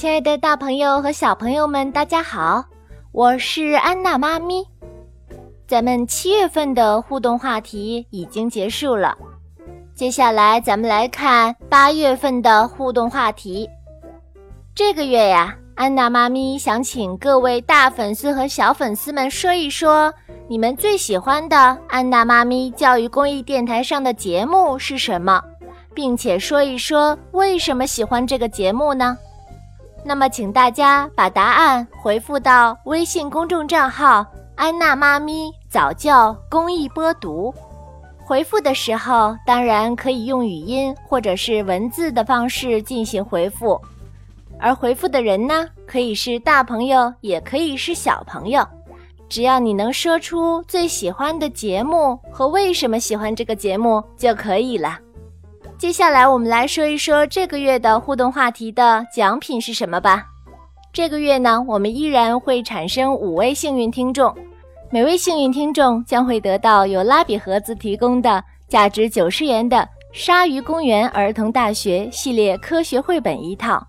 亲爱的，大朋友和小朋友们，大家好，我是安娜妈咪。咱们七月份的互动话题已经结束了，接下来咱们来看八月份的互动话题。这个月呀，安娜妈咪想请各位大粉丝和小粉丝们说一说，你们最喜欢的安娜妈咪教育公益电台上的节目是什么，并且说一说为什么喜欢这个节目呢？那么，请大家把答案回复到微信公众账号“安娜妈咪早教公益播读”。回复的时候，当然可以用语音或者是文字的方式进行回复。而回复的人呢，可以是大朋友，也可以是小朋友，只要你能说出最喜欢的节目和为什么喜欢这个节目就可以了。接下来我们来说一说这个月的互动话题的奖品是什么吧。这个月呢，我们依然会产生五位幸运听众，每位幸运听众将会得到由拉比盒子提供的价值九十元的《鲨鱼公园儿童大学》系列科学绘本一套。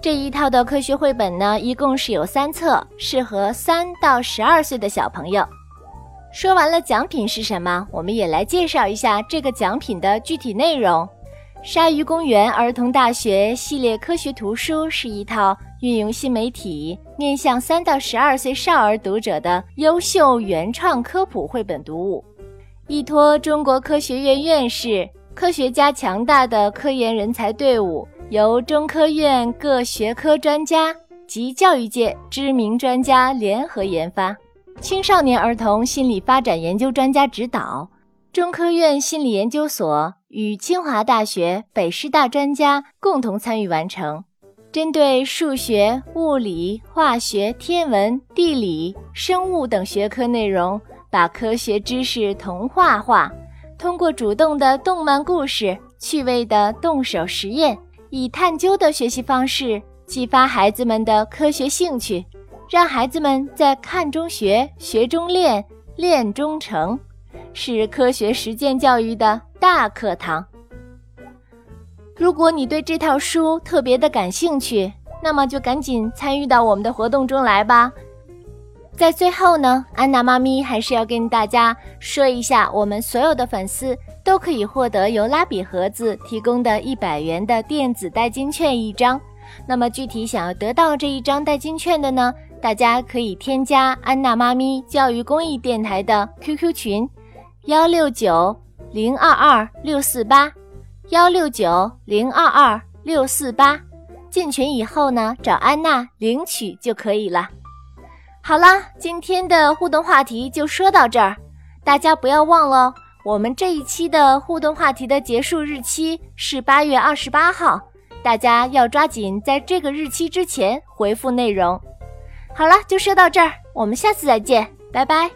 这一套的科学绘本呢，一共是有三册，适合三到十二岁的小朋友。说完了奖品是什么，我们也来介绍一下这个奖品的具体内容。鲨鱼公园儿童大学系列科学图书是一套运用新媒体、面向三到十二岁少儿读者的优秀原创科普绘本读物，依托中国科学院院士、科学家强大的科研人才队伍，由中科院各学科专家及教育界知名专家联合研发，青少年儿童心理发展研究专家指导，中科院心理研究所。与清华大学、北师大专家共同参与完成，针对数学、物理、化学、天文、地理、生物等学科内容，把科学知识童话化，通过主动的动漫故事、趣味的动手实验，以探究的学习方式激发孩子们的科学兴趣，让孩子们在看中学、学中练、练中成。是科学实践教育的大课堂。如果你对这套书特别的感兴趣，那么就赶紧参与到我们的活动中来吧。在最后呢，安娜妈咪还是要跟大家说一下，我们所有的粉丝都可以获得由拉比盒子提供的一百元的电子代金券一张。那么具体想要得到这一张代金券的呢，大家可以添加安娜妈咪教育公益电台的 QQ 群。幺六九零二二六四八，幺六九零二二六四八，进群以后呢，找安娜领取就可以了。好啦，今天的互动话题就说到这儿，大家不要忘了，我们这一期的互动话题的结束日期是八月二十八号，大家要抓紧在这个日期之前回复内容。好了，就说到这儿，我们下次再见，拜拜。